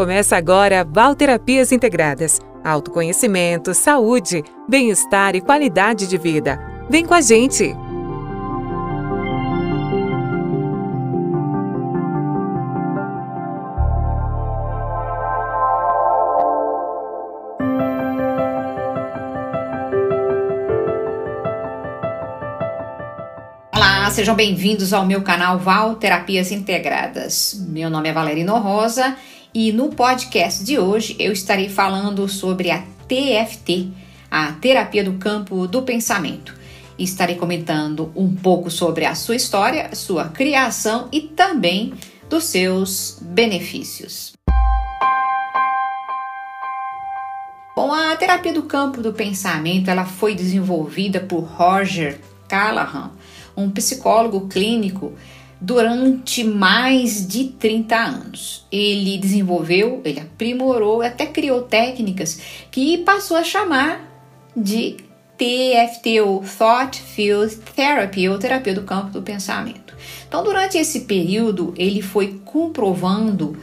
Começa agora Valterapias Integradas. Autoconhecimento, saúde, bem-estar e qualidade de vida. Vem com a gente! Olá, sejam bem-vindos ao meu canal Val Terapias Integradas. Meu nome é Valerino Rosa e no podcast de hoje eu estarei falando sobre a TFT, a terapia do campo do pensamento. Estarei comentando um pouco sobre a sua história, sua criação e também dos seus benefícios. Bom, a terapia do campo do pensamento ela foi desenvolvida por Roger Callahan um psicólogo clínico durante mais de 30 anos. Ele desenvolveu, ele aprimorou, até criou técnicas que passou a chamar de TFT ou Thought Field Therapy ou terapia do campo do pensamento. Então, durante esse período, ele foi comprovando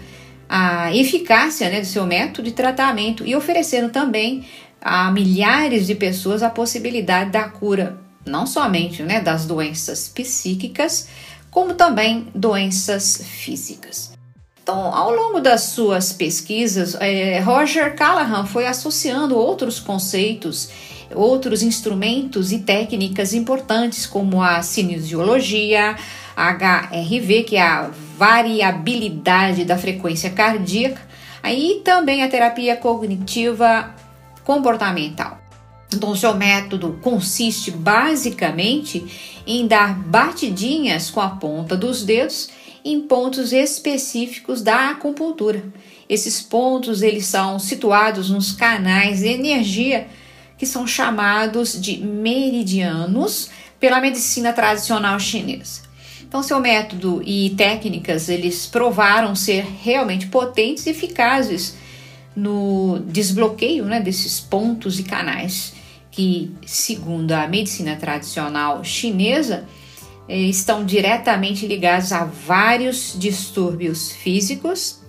a eficácia né, do seu método de tratamento e oferecendo também a milhares de pessoas a possibilidade da cura não somente né, das doenças psíquicas, como também doenças físicas. Então, ao longo das suas pesquisas, é, Roger Callahan foi associando outros conceitos, outros instrumentos e técnicas importantes, como a cinesiologia, HRV, que é a variabilidade da frequência cardíaca, aí também a terapia cognitiva comportamental. Então, seu método consiste basicamente em dar batidinhas com a ponta dos dedos em pontos específicos da acupuntura. Esses pontos eles são situados nos canais de energia que são chamados de meridianos pela medicina tradicional chinesa. Então, seu método e técnicas eles provaram ser realmente potentes e eficazes no desbloqueio né, desses pontos e canais que, segundo a medicina tradicional chinesa, eh, estão diretamente ligados a vários distúrbios físicos,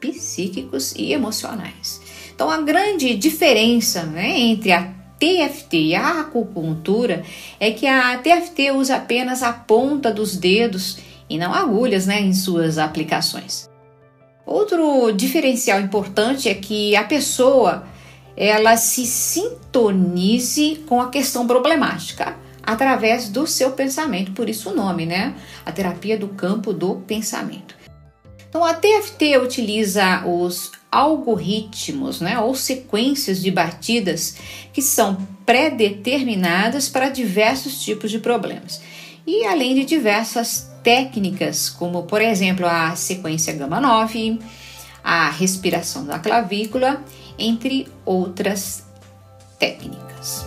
psíquicos e emocionais. Então, a grande diferença né, entre a TFT e a acupuntura é que a TFT usa apenas a ponta dos dedos e não agulhas né, em suas aplicações. Outro diferencial importante é que a pessoa ela se sintonize com a questão problemática através do seu pensamento, por isso o nome, né? A terapia do campo do pensamento. Então a TFT utiliza os algoritmos, né, ou sequências de batidas que são pré-determinadas para diversos tipos de problemas. E além de diversas técnicas, como por exemplo a sequência gama 9, a respiração da clavícula, entre outras técnicas.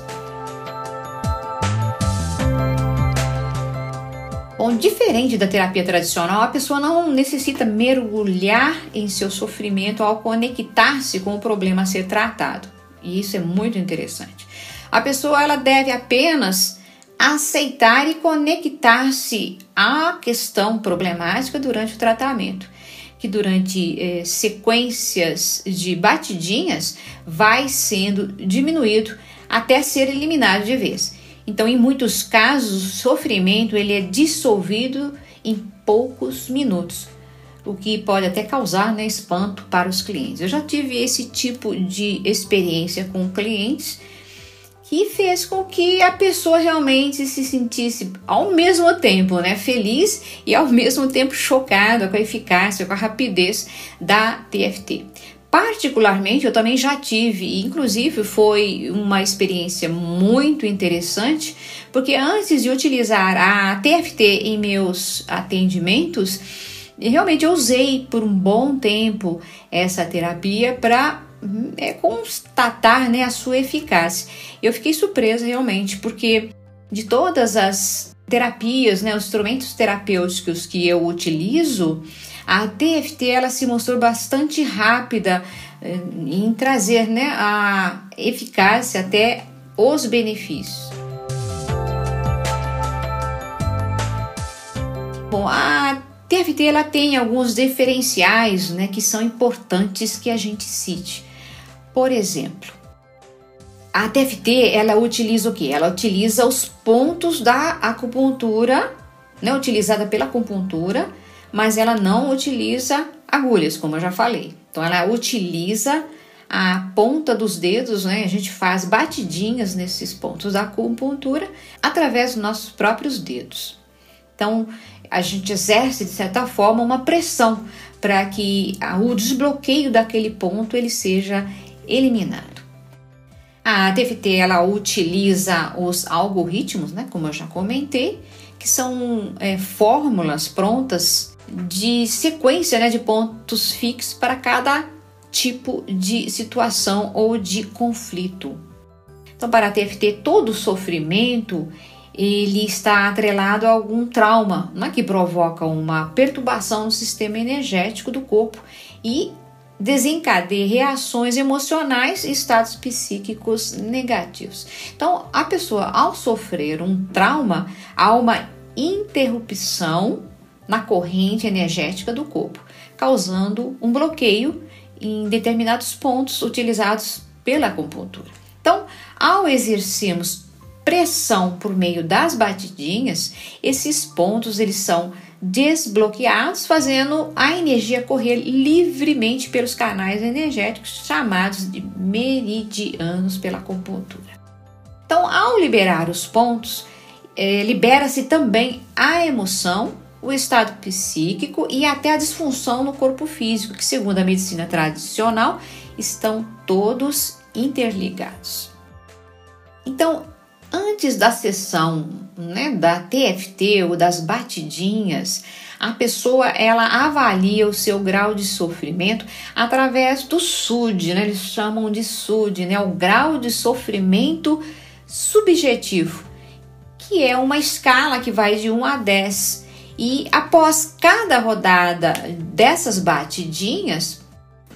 Bom, diferente da terapia tradicional, a pessoa não necessita mergulhar em seu sofrimento ao conectar-se com o problema a ser tratado. E isso é muito interessante. A pessoa ela deve apenas aceitar e conectar-se à questão problemática durante o tratamento, que durante eh, sequências de batidinhas vai sendo diminuído até ser eliminado de vez. Então, em muitos casos, o sofrimento ele é dissolvido em poucos minutos, o que pode até causar né, espanto para os clientes. Eu já tive esse tipo de experiência com clientes que fez com que a pessoa realmente se sentisse ao mesmo tempo, né, feliz e ao mesmo tempo chocada com a eficácia, com a rapidez da TFT. Particularmente, eu também já tive, inclusive foi uma experiência muito interessante, porque antes de utilizar a TFT em meus atendimentos, realmente eu usei por um bom tempo essa terapia para é, constatar né, a sua eficácia. Eu fiquei surpresa realmente, porque de todas as terapias, né, os instrumentos terapêuticos que eu utilizo, a TFT ela se mostrou bastante rápida eh, em trazer né, a eficácia até os benefícios. Bom, a TFT ela tem alguns diferenciais né, que são importantes que a gente cite. Por exemplo, a TFT ela utiliza o que? Ela utiliza os pontos da acupuntura, né, utilizada pela acupuntura, mas ela não utiliza agulhas, como eu já falei. Então ela utiliza a ponta dos dedos, né? A gente faz batidinhas nesses pontos da acupuntura através dos nossos próprios dedos. Então, a gente exerce de certa forma uma pressão para que o desbloqueio daquele ponto ele seja eliminado. A TFT ela utiliza os algoritmos, né, como eu já comentei, que são é, fórmulas prontas de sequência né, de pontos fixos para cada tipo de situação ou de conflito. Então, para a TFT, todo sofrimento ele está atrelado a algum trauma, né, que provoca uma perturbação no sistema energético do corpo e desencadeia reações emocionais e estados psíquicos negativos. Então, a pessoa, ao sofrer um trauma, há uma interrupção na corrente energética do corpo, causando um bloqueio em determinados pontos utilizados pela acupuntura. Então, ao exercermos pressão por meio das batidinhas, esses pontos eles são desbloqueados, fazendo a energia correr livremente pelos canais energéticos chamados de meridianos pela acupuntura. Então, ao liberar os pontos, é, libera-se também a emoção, o estado psíquico e até a disfunção no corpo físico, que, segundo a medicina tradicional, estão todos interligados. Então, antes da sessão né, da TFT ou das batidinhas, a pessoa ela avalia o seu grau de sofrimento através do SUD, né? Eles chamam de SUD, né? O grau de sofrimento subjetivo, que é uma escala que vai de 1 a 10. E após cada rodada dessas batidinhas,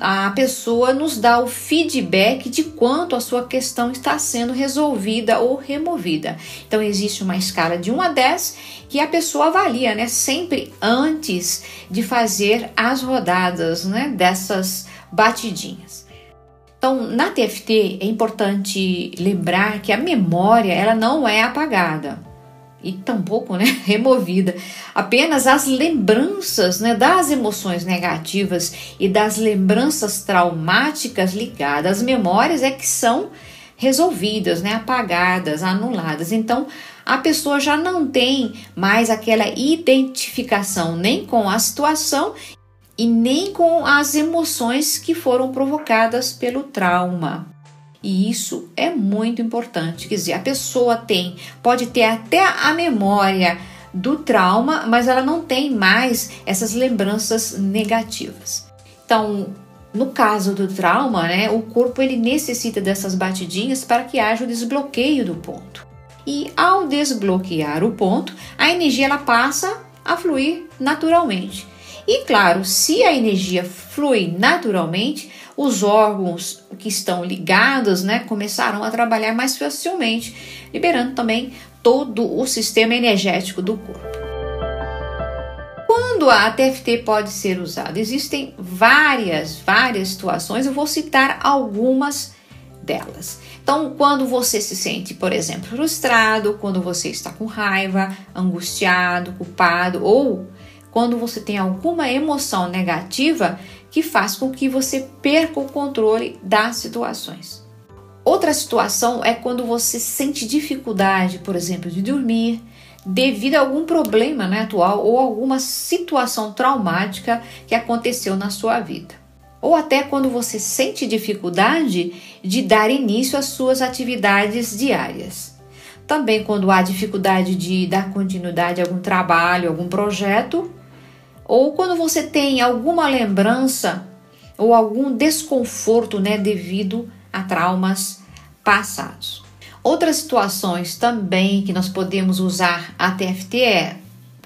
a pessoa nos dá o feedback de quanto a sua questão está sendo resolvida ou removida. Então existe uma escala de 1 a 10 que a pessoa avalia, né, sempre antes de fazer as rodadas, né, dessas batidinhas. Então, na TFT é importante lembrar que a memória ela não é apagada e tampouco né, removida. Apenas as lembranças né, das emoções negativas e das lembranças traumáticas ligadas às memórias é que são resolvidas, né, apagadas, anuladas. Então, a pessoa já não tem mais aquela identificação nem com a situação e nem com as emoções que foram provocadas pelo trauma. E isso é muito importante. Quer dizer, a pessoa tem, pode ter até a memória do trauma, mas ela não tem mais essas lembranças negativas. Então, no caso do trauma, né, o corpo ele necessita dessas batidinhas para que haja o desbloqueio do ponto. E ao desbloquear o ponto, a energia ela passa a fluir naturalmente. E claro, se a energia flui naturalmente, os órgãos que estão ligados né, começaram a trabalhar mais facilmente, liberando também todo o sistema energético do corpo. Quando a TFT pode ser usada? Existem várias, várias situações, eu vou citar algumas delas. Então, quando você se sente, por exemplo, frustrado, quando você está com raiva, angustiado, culpado ou quando você tem alguma emoção negativa que faz com que você perca o controle das situações. Outra situação é quando você sente dificuldade, por exemplo, de dormir, devido a algum problema né, atual ou alguma situação traumática que aconteceu na sua vida. Ou até quando você sente dificuldade de dar início às suas atividades diárias. Também quando há dificuldade de dar continuidade a algum trabalho, algum projeto, ou quando você tem alguma lembrança ou algum desconforto, né, devido a traumas passados. Outras situações também que nós podemos usar a TFT é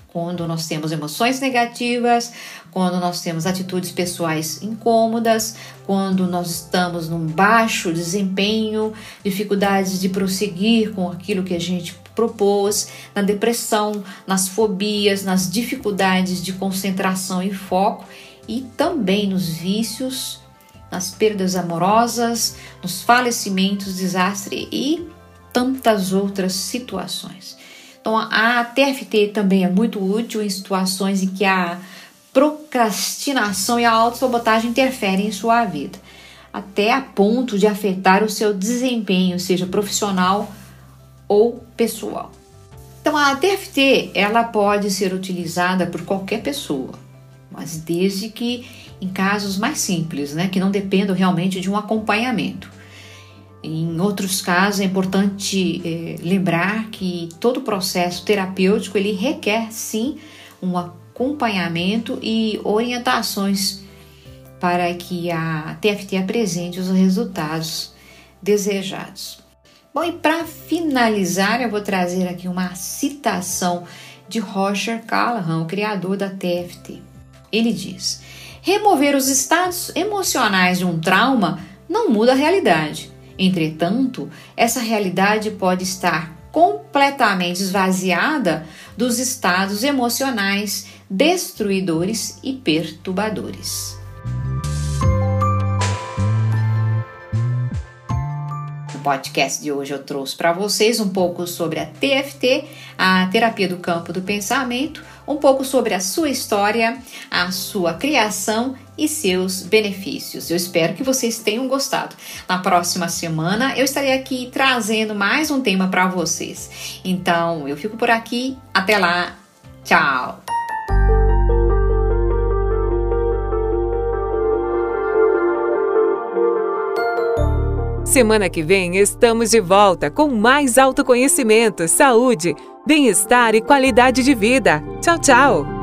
quando nós temos emoções negativas, quando nós temos atitudes pessoais incômodas, quando nós estamos num baixo desempenho, dificuldades de prosseguir com aquilo que a gente propôs, na depressão, nas fobias, nas dificuldades de concentração e foco e também nos vícios, nas perdas amorosas, nos falecimentos, desastre e tantas outras situações. Então, a TFT também é muito útil em situações em que a procrastinação e a autossabotagem interferem em sua vida, até a ponto de afetar o seu desempenho, seja profissional ou pessoal. Então, a TFT ela pode ser utilizada por qualquer pessoa, mas desde que em casos mais simples, né, que não dependam realmente de um acompanhamento. Em outros casos, é importante é, lembrar que todo processo terapêutico ele requer sim um acompanhamento e orientações para que a TFT apresente os resultados desejados. Bom, e para finalizar, eu vou trazer aqui uma citação de Roger Callahan, o criador da TFT. Ele diz: Remover os estados emocionais de um trauma não muda a realidade Entretanto, essa realidade pode estar completamente esvaziada dos estados emocionais destruidores e perturbadores. No podcast de hoje eu trouxe para vocês um pouco sobre a TFT, a terapia do campo do pensamento, um pouco sobre a sua história, a sua criação e seus benefícios. Eu espero que vocês tenham gostado. Na próxima semana eu estarei aqui trazendo mais um tema para vocês. Então eu fico por aqui. Até lá. Tchau. Semana que vem estamos de volta com mais autoconhecimento, saúde bem-estar e qualidade de vida. Tchau, tchau!